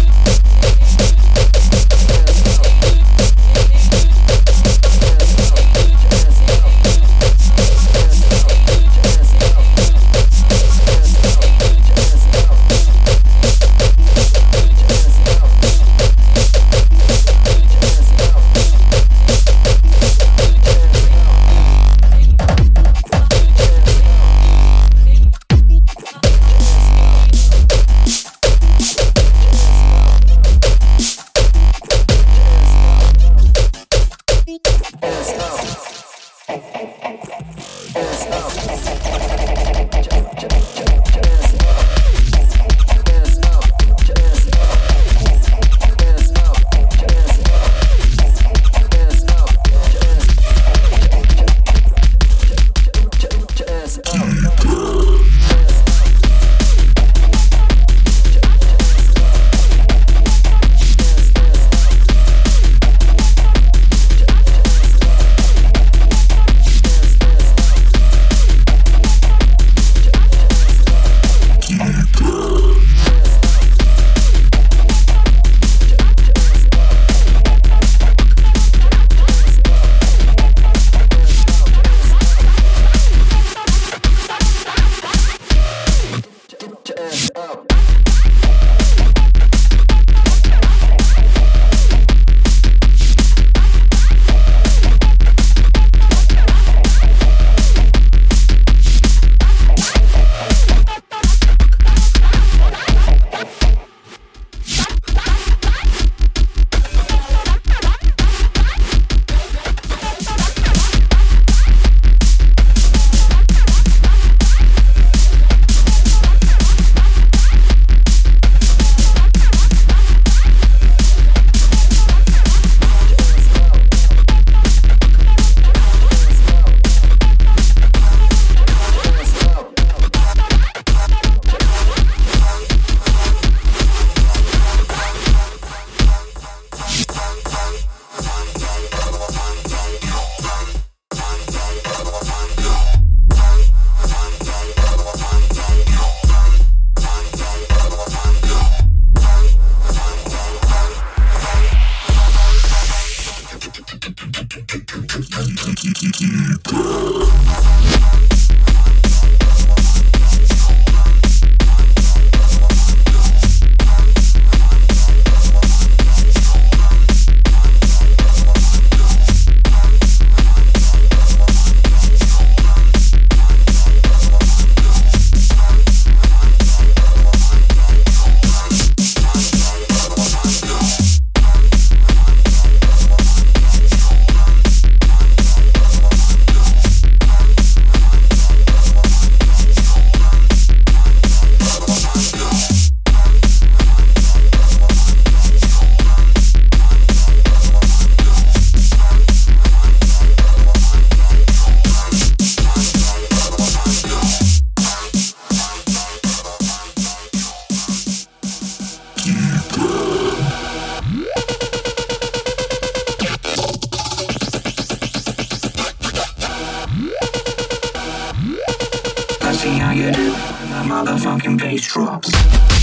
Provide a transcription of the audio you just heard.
Hey, hey, hey, hey. motherfucking bass drops.